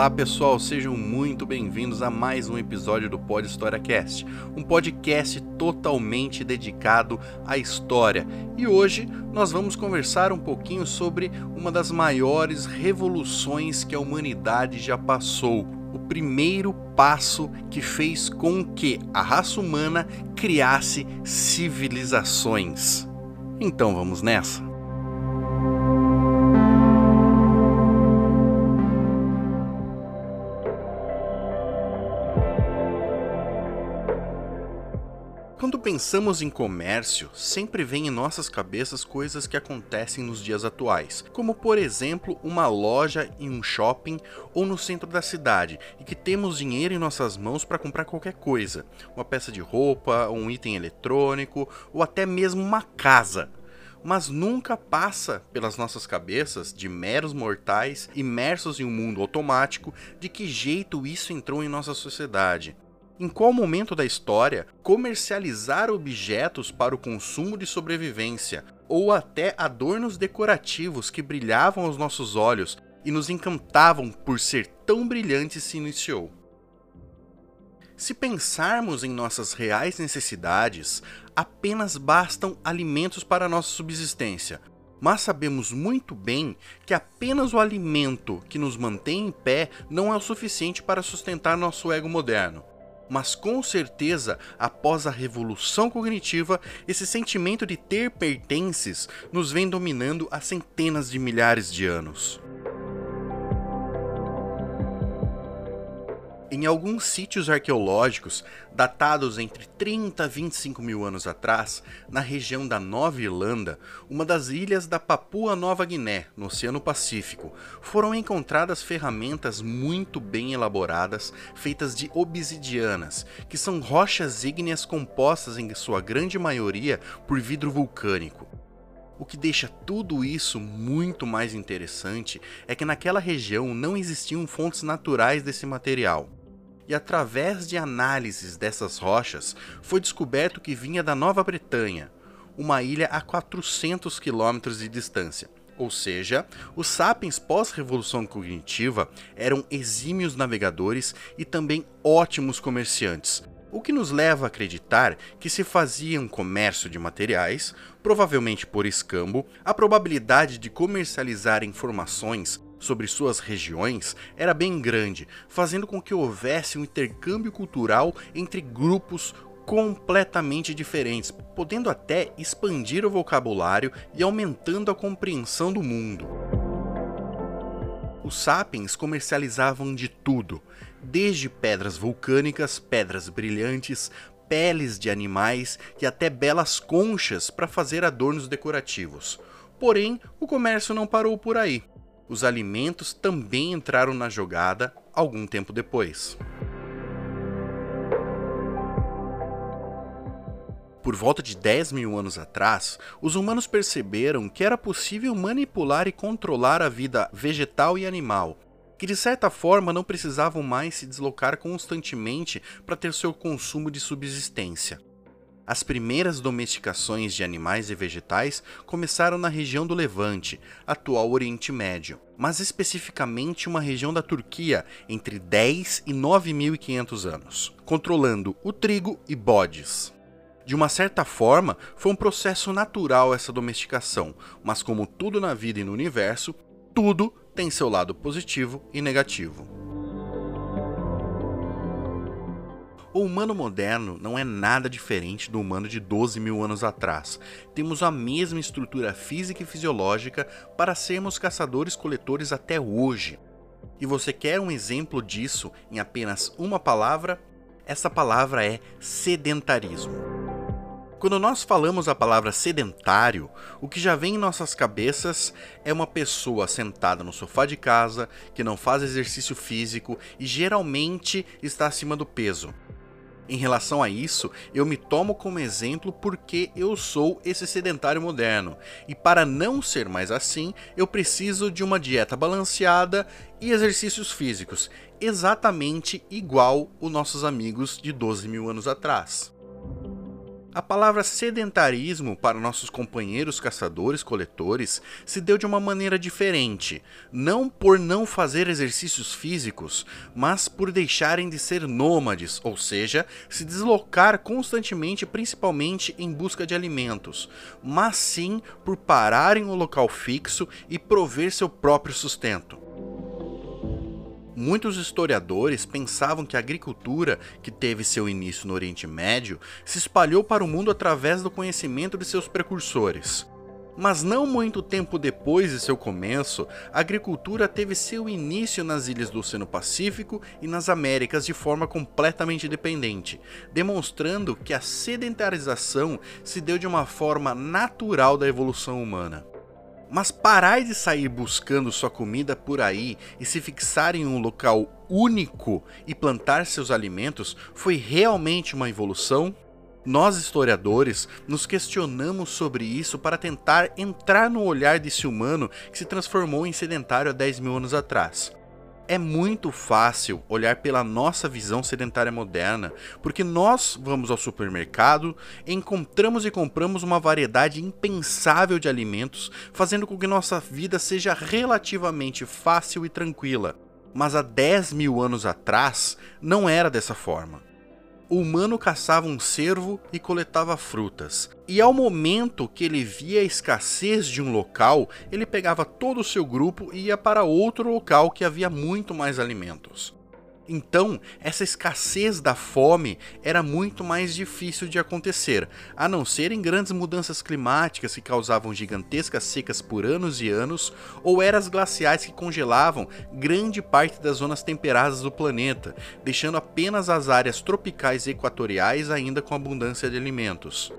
Olá pessoal, sejam muito bem-vindos a mais um episódio do Pod História Cast, um podcast totalmente dedicado à história. E hoje nós vamos conversar um pouquinho sobre uma das maiores revoluções que a humanidade já passou, o primeiro passo que fez com que a raça humana criasse civilizações. Então vamos nessa? Quando pensamos em comércio, sempre vem em nossas cabeças coisas que acontecem nos dias atuais, como por exemplo uma loja em um shopping ou no centro da cidade e que temos dinheiro em nossas mãos para comprar qualquer coisa, uma peça de roupa, um item eletrônico ou até mesmo uma casa. Mas nunca passa pelas nossas cabeças, de meros mortais imersos em um mundo automático, de que jeito isso entrou em nossa sociedade em qual momento da história comercializar objetos para o consumo de sobrevivência, ou até adornos decorativos que brilhavam aos nossos olhos e nos encantavam por ser tão brilhantes se iniciou. Se pensarmos em nossas reais necessidades, apenas bastam alimentos para nossa subsistência, mas sabemos muito bem que apenas o alimento que nos mantém em pé não é o suficiente para sustentar nosso ego moderno mas com certeza, após a revolução cognitiva, esse sentimento de ter pertences nos vem dominando há centenas de milhares de anos. Em alguns sítios arqueológicos, datados entre 30 a 25 mil anos atrás, na região da Nova Irlanda, uma das ilhas da Papua Nova Guiné, no Oceano Pacífico, foram encontradas ferramentas muito bem elaboradas, feitas de obsidianas, que são rochas ígneas compostas em sua grande maioria por vidro vulcânico. O que deixa tudo isso muito mais interessante é que naquela região não existiam fontes naturais desse material e através de análises dessas rochas foi descoberto que vinha da Nova Bretanha, uma ilha a 400 quilômetros de distância. Ou seja, os sapiens pós-revolução cognitiva eram exímios navegadores e também ótimos comerciantes, o que nos leva a acreditar que se fazia um comércio de materiais, provavelmente por escambo, a probabilidade de comercializar informações sobre suas regiões era bem grande, fazendo com que houvesse um intercâmbio cultural entre grupos completamente diferentes, podendo até expandir o vocabulário e aumentando a compreensão do mundo. Os sapiens comercializavam de tudo, desde pedras vulcânicas, pedras brilhantes, peles de animais e até belas conchas para fazer adornos decorativos. Porém, o comércio não parou por aí os alimentos também entraram na jogada algum tempo depois. Por volta de 10 mil anos atrás, os humanos perceberam que era possível manipular e controlar a vida vegetal e animal, que de certa forma não precisavam mais se deslocar constantemente para ter seu consumo de subsistência. As primeiras domesticações de animais e vegetais começaram na região do Levante, atual Oriente Médio, mas especificamente uma região da Turquia entre 10 e 9.500 anos, controlando o trigo e bodes. De uma certa forma, foi um processo natural essa domesticação, mas como tudo na vida e no universo, tudo tem seu lado positivo e negativo. O humano moderno não é nada diferente do humano de 12 mil anos atrás. Temos a mesma estrutura física e fisiológica para sermos caçadores-coletores até hoje. E você quer um exemplo disso em apenas uma palavra? Essa palavra é sedentarismo. Quando nós falamos a palavra sedentário, o que já vem em nossas cabeças é uma pessoa sentada no sofá de casa, que não faz exercício físico e geralmente está acima do peso. Em relação a isso, eu me tomo como exemplo porque eu sou esse sedentário moderno. E para não ser mais assim, eu preciso de uma dieta balanceada e exercícios físicos, exatamente igual os nossos amigos de 12 mil anos atrás. A palavra sedentarismo para nossos companheiros caçadores-coletores se deu de uma maneira diferente, não por não fazer exercícios físicos, mas por deixarem de ser nômades, ou seja, se deslocar constantemente, principalmente em busca de alimentos, mas sim por parar em um local fixo e prover seu próprio sustento. Muitos historiadores pensavam que a agricultura, que teve seu início no Oriente Médio, se espalhou para o mundo através do conhecimento de seus precursores. Mas não muito tempo depois de seu começo, a agricultura teve seu início nas ilhas do Oceano Pacífico e nas Américas de forma completamente independente, demonstrando que a sedentarização se deu de uma forma natural da evolução humana. Mas parar de sair buscando sua comida por aí e se fixar em um local único e plantar seus alimentos foi realmente uma evolução? Nós, historiadores, nos questionamos sobre isso para tentar entrar no olhar desse humano que se transformou em sedentário há 10 mil anos atrás é muito fácil olhar pela nossa visão sedentária moderna, porque nós vamos ao supermercado, encontramos e compramos uma variedade impensável de alimentos, fazendo com que nossa vida seja relativamente fácil e tranquila. Mas há 10 mil anos atrás, não era dessa forma o humano caçava um cervo e coletava frutas. E ao momento que ele via a escassez de um local, ele pegava todo o seu grupo e ia para outro local que havia muito mais alimentos. Então, essa escassez da fome era muito mais difícil de acontecer, a não ser em grandes mudanças climáticas que causavam gigantescas secas por anos e anos, ou eras glaciais que congelavam grande parte das zonas temperadas do planeta, deixando apenas as áreas tropicais e equatoriais ainda com abundância de alimentos.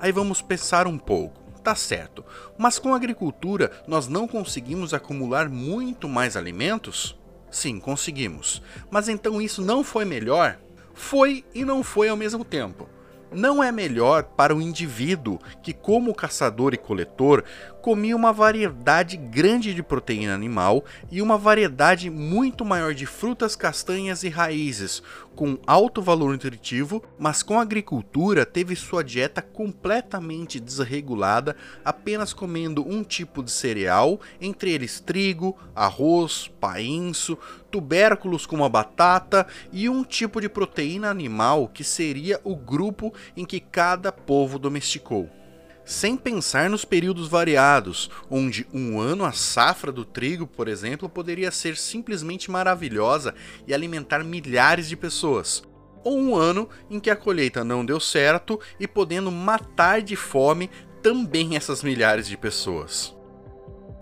Aí vamos pensar um pouco tá certo. Mas com a agricultura, nós não conseguimos acumular muito mais alimentos? Sim, conseguimos. Mas então isso não foi melhor? Foi e não foi ao mesmo tempo não é melhor para o indivíduo que, como caçador e coletor, comia uma variedade grande de proteína animal e uma variedade muito maior de frutas, castanhas e raízes, com alto valor nutritivo, mas com a agricultura teve sua dieta completamente desregulada, apenas comendo um tipo de cereal, entre eles trigo, arroz, painço, tubérculos como a batata e um tipo de proteína animal que seria o grupo em que cada povo domesticou. Sem pensar nos períodos variados, onde um ano a safra do trigo, por exemplo, poderia ser simplesmente maravilhosa e alimentar milhares de pessoas, ou um ano em que a colheita não deu certo e podendo matar de fome também essas milhares de pessoas.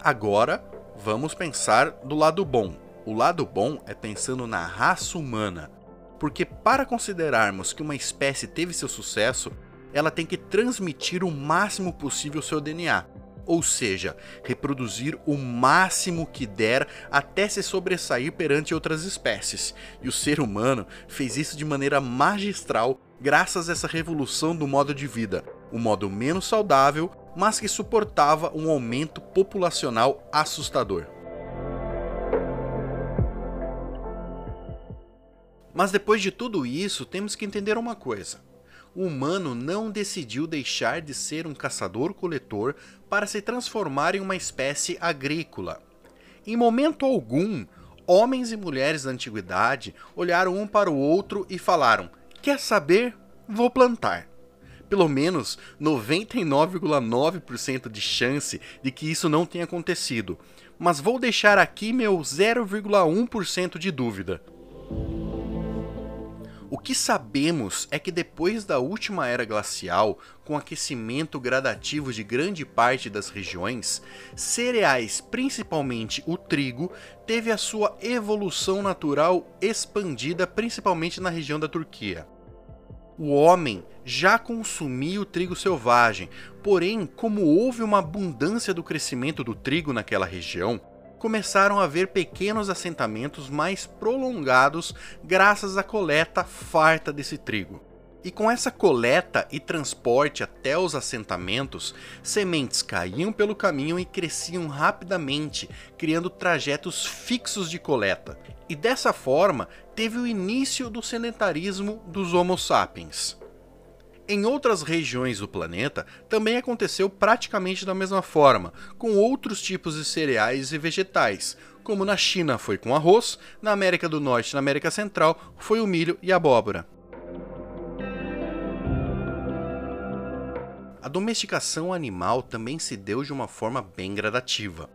Agora, vamos pensar do lado bom o lado bom é pensando na raça humana, porque para considerarmos que uma espécie teve seu sucesso, ela tem que transmitir o máximo possível seu DNA, ou seja, reproduzir o máximo que der até se sobressair perante outras espécies. E o ser humano fez isso de maneira magistral graças a essa revolução do modo de vida, um modo menos saudável, mas que suportava um aumento populacional assustador. Mas depois de tudo isso, temos que entender uma coisa. O humano não decidiu deixar de ser um caçador-coletor para se transformar em uma espécie agrícola. Em momento algum, homens e mulheres da antiguidade olharam um para o outro e falaram: Quer saber? Vou plantar. Pelo menos 99,9% de chance de que isso não tenha acontecido, mas vou deixar aqui meu 0,1% de dúvida. O que sabemos é que depois da última era glacial, com aquecimento gradativo de grande parte das regiões, cereais, principalmente o trigo, teve a sua evolução natural expandida principalmente na região da Turquia. O homem já consumia o trigo selvagem, porém, como houve uma abundância do crescimento do trigo naquela região, começaram a haver pequenos assentamentos mais prolongados graças à coleta farta desse trigo. E com essa coleta e transporte até os assentamentos, sementes caíam pelo caminho e cresciam rapidamente, criando trajetos fixos de coleta. E dessa forma, teve o início do sedentarismo dos Homo sapiens. Em outras regiões do planeta, também aconteceu praticamente da mesma forma, com outros tipos de cereais e vegetais, como na China foi com arroz, na América do Norte e na América Central foi o milho e a abóbora. A domesticação animal também se deu de uma forma bem gradativa.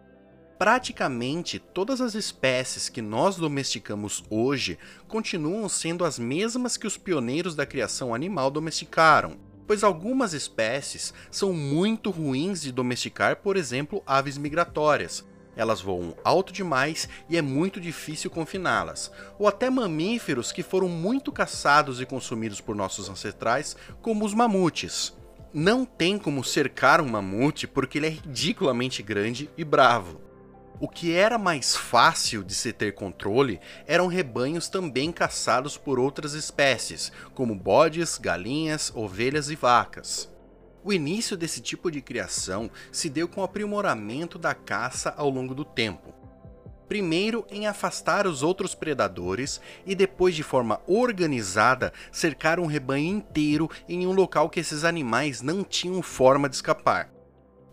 Praticamente todas as espécies que nós domesticamos hoje continuam sendo as mesmas que os pioneiros da criação animal domesticaram, pois algumas espécies são muito ruins de domesticar, por exemplo, aves migratórias. Elas voam alto demais e é muito difícil confiná-las, ou até mamíferos que foram muito caçados e consumidos por nossos ancestrais, como os mamutes. Não tem como cercar um mamute porque ele é ridiculamente grande e bravo. O que era mais fácil de se ter controle eram rebanhos também caçados por outras espécies, como bodes, galinhas, ovelhas e vacas. O início desse tipo de criação se deu com o aprimoramento da caça ao longo do tempo primeiro em afastar os outros predadores e depois de forma organizada cercar um rebanho inteiro em um local que esses animais não tinham forma de escapar.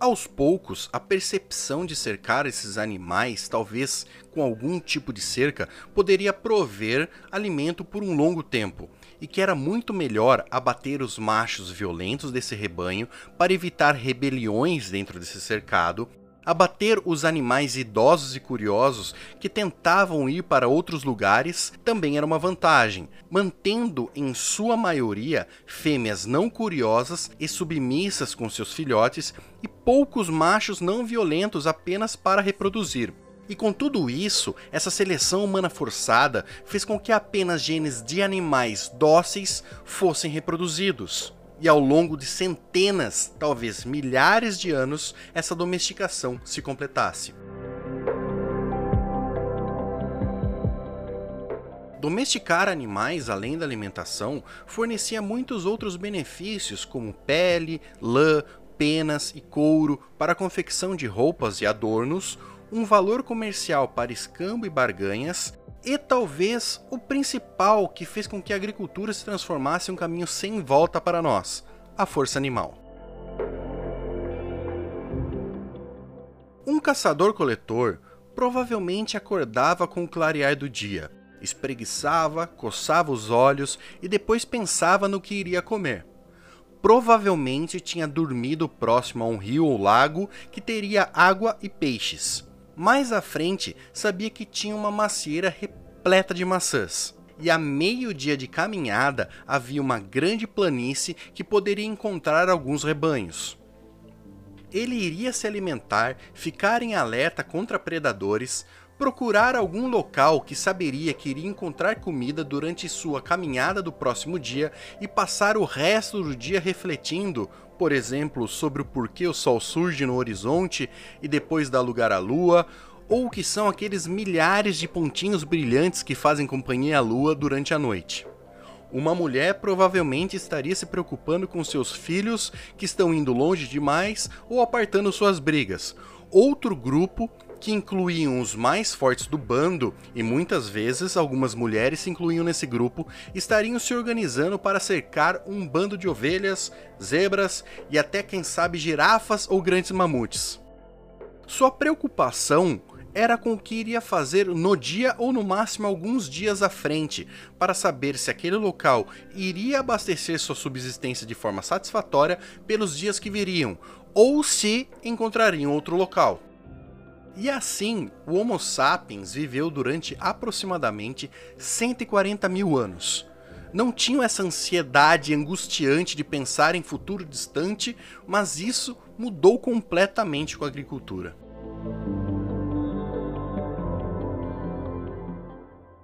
Aos poucos, a percepção de cercar esses animais, talvez com algum tipo de cerca, poderia prover alimento por um longo tempo, e que era muito melhor abater os machos violentos desse rebanho para evitar rebeliões dentro desse cercado Abater os animais idosos e curiosos que tentavam ir para outros lugares também era uma vantagem, mantendo em sua maioria fêmeas não curiosas e submissas com seus filhotes e poucos machos não violentos apenas para reproduzir. E com tudo isso, essa seleção humana forçada fez com que apenas genes de animais dóceis fossem reproduzidos e ao longo de centenas, talvez milhares de anos, essa domesticação se completasse. Domesticar animais além da alimentação fornecia muitos outros benefícios, como pele, lã, penas e couro para a confecção de roupas e adornos, um valor comercial para escambo e barganhas e talvez o principal que fez com que a agricultura se transformasse em um caminho sem volta para nós: a força animal. Um caçador-coletor provavelmente acordava com o clarear do dia, espreguiçava, coçava os olhos e depois pensava no que iria comer. Provavelmente tinha dormido próximo a um rio ou lago que teria água e peixes mais à frente, sabia que tinha uma macieira repleta de maçãs. E a meio dia de caminhada havia uma grande planície que poderia encontrar alguns rebanhos. Ele iria se alimentar, ficar em alerta contra predadores, procurar algum local que saberia que iria encontrar comida durante sua caminhada do próximo dia e passar o resto do dia refletindo, por exemplo, sobre o porquê o sol surge no horizonte e depois dá lugar à lua, ou o que são aqueles milhares de pontinhos brilhantes que fazem companhia à lua durante a noite. Uma mulher provavelmente estaria se preocupando com seus filhos que estão indo longe demais ou apartando suas brigas. Outro grupo que incluíam os mais fortes do bando, e muitas vezes algumas mulheres se incluíam nesse grupo, estariam se organizando para cercar um bando de ovelhas, zebras e até quem sabe girafas ou grandes mamutes. Sua preocupação era com o que iria fazer no dia ou no máximo alguns dias à frente, para saber se aquele local iria abastecer sua subsistência de forma satisfatória pelos dias que viriam, ou se encontrariam outro local. E assim, o Homo sapiens viveu durante aproximadamente 140 mil anos. Não tinham essa ansiedade angustiante de pensar em futuro distante, mas isso mudou completamente com a agricultura.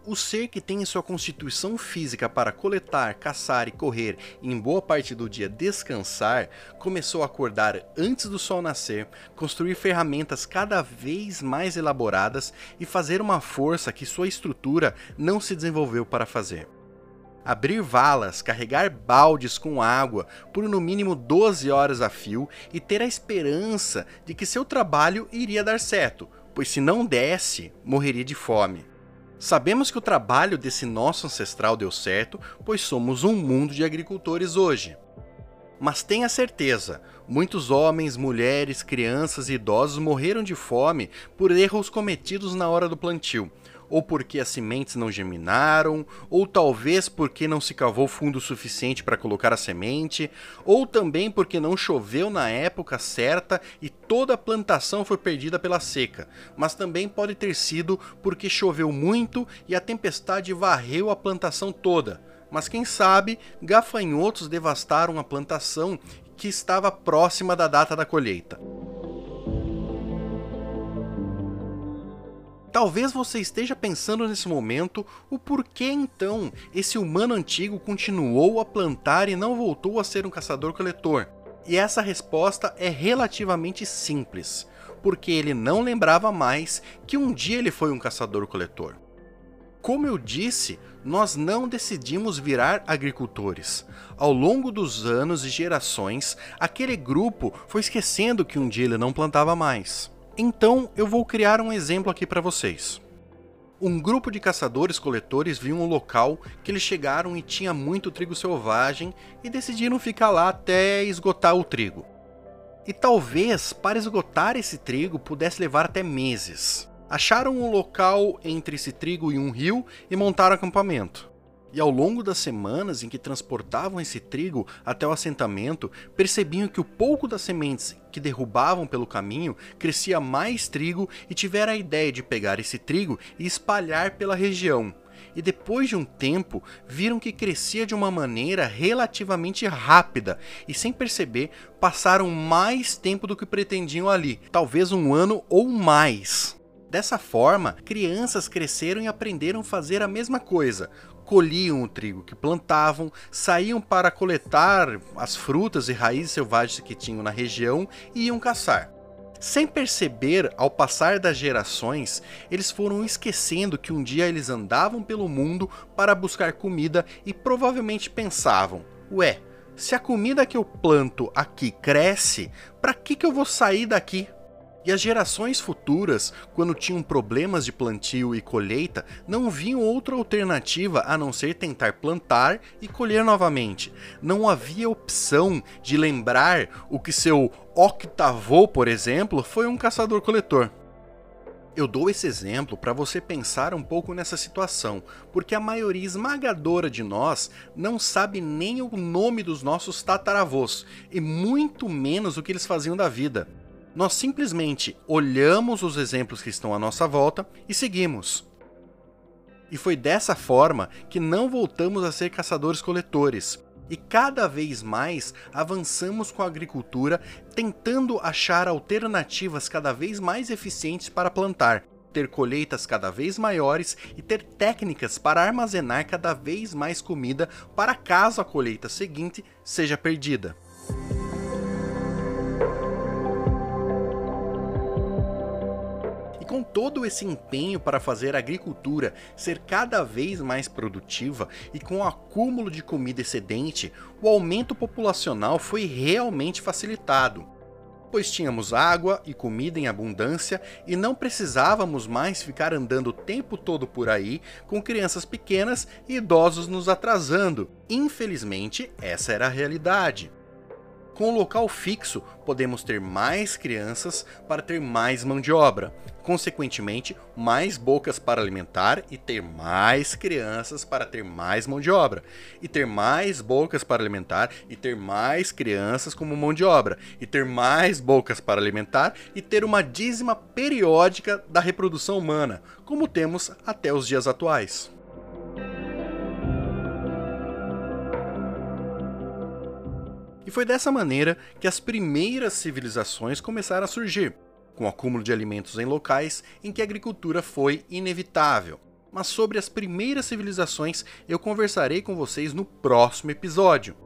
O ser que tem em sua constituição física para coletar, caçar e correr e em boa parte do dia descansar, começou a acordar antes do sol nascer, construir ferramentas cada vez mais elaboradas e fazer uma força que sua estrutura não se desenvolveu para fazer. abrir valas, carregar baldes com água por no mínimo 12 horas a fio e ter a esperança de que seu trabalho iria dar certo, pois se não desse, morreria de fome. Sabemos que o trabalho desse nosso ancestral deu certo, pois somos um mundo de agricultores hoje. Mas tenha certeza, muitos homens, mulheres, crianças e idosos morreram de fome por erros cometidos na hora do plantio, ou porque as sementes não germinaram, ou talvez porque não se cavou fundo suficiente para colocar a semente, ou também porque não choveu na época certa e toda a plantação foi perdida pela seca, mas também pode ter sido porque choveu muito e a tempestade varreu a plantação toda. Mas quem sabe, gafanhotos devastaram a plantação que estava próxima da data da colheita. Talvez você esteja pensando nesse momento o porquê então esse humano antigo continuou a plantar e não voltou a ser um caçador-coletor. E essa resposta é relativamente simples, porque ele não lembrava mais que um dia ele foi um caçador-coletor. Como eu disse, nós não decidimos virar agricultores. Ao longo dos anos e gerações, aquele grupo foi esquecendo que um dia ele não plantava mais. Então eu vou criar um exemplo aqui para vocês. Um grupo de caçadores-coletores viu um local que eles chegaram e tinha muito trigo selvagem e decidiram ficar lá até esgotar o trigo. E talvez para esgotar esse trigo pudesse levar até meses. Acharam um local entre esse trigo e um rio e montaram acampamento. E ao longo das semanas em que transportavam esse trigo até o assentamento, percebiam que o pouco das sementes que derrubavam pelo caminho crescia mais trigo e tiveram a ideia de pegar esse trigo e espalhar pela região. E depois de um tempo, viram que crescia de uma maneira relativamente rápida e, sem perceber, passaram mais tempo do que pretendiam ali talvez um ano ou mais. Dessa forma, crianças cresceram e aprenderam a fazer a mesma coisa, colhiam o trigo que plantavam, saíam para coletar as frutas e raízes selvagens que tinham na região e iam caçar. Sem perceber, ao passar das gerações, eles foram esquecendo que um dia eles andavam pelo mundo para buscar comida e provavelmente pensavam: ué, se a comida que eu planto aqui cresce, para que, que eu vou sair daqui? E as gerações futuras, quando tinham problemas de plantio e colheita, não viam outra alternativa a não ser tentar plantar e colher novamente. Não havia opção de lembrar o que seu octavô, por exemplo, foi um caçador-coletor. Eu dou esse exemplo para você pensar um pouco nessa situação, porque a maioria esmagadora de nós não sabe nem o nome dos nossos tataravôs, e muito menos o que eles faziam da vida. Nós simplesmente olhamos os exemplos que estão à nossa volta e seguimos. E foi dessa forma que não voltamos a ser caçadores-coletores. E cada vez mais avançamos com a agricultura, tentando achar alternativas cada vez mais eficientes para plantar, ter colheitas cada vez maiores e ter técnicas para armazenar cada vez mais comida para caso a colheita seguinte seja perdida. Todo esse empenho para fazer a agricultura ser cada vez mais produtiva e com o acúmulo de comida excedente, o aumento populacional foi realmente facilitado. Pois tínhamos água e comida em abundância e não precisávamos mais ficar andando o tempo todo por aí com crianças pequenas e idosos nos atrasando. Infelizmente, essa era a realidade. Com o local fixo, podemos ter mais crianças para ter mais mão de obra, consequentemente, mais bocas para alimentar e ter mais crianças para ter mais mão de obra, e ter mais bocas para alimentar e ter mais crianças como mão de obra, e ter mais bocas para alimentar e ter uma dízima periódica da reprodução humana, como temos até os dias atuais. E foi dessa maneira que as primeiras civilizações começaram a surgir, com o acúmulo de alimentos em locais em que a agricultura foi inevitável. Mas sobre as primeiras civilizações eu conversarei com vocês no próximo episódio.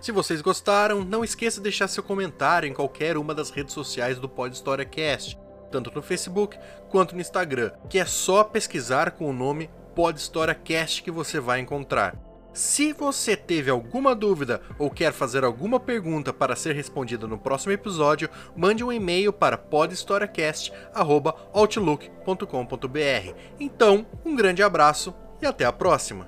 Se vocês gostaram, não esqueça de deixar seu comentário em qualquer uma das redes sociais do Pod História Cast, tanto no Facebook quanto no Instagram, que é só pesquisar com o nome Pod História Cast que você vai encontrar. Se você teve alguma dúvida ou quer fazer alguma pergunta para ser respondida no próximo episódio, mande um e-mail para podhistoriacast@outlook.com.br. Então, um grande abraço e até a próxima.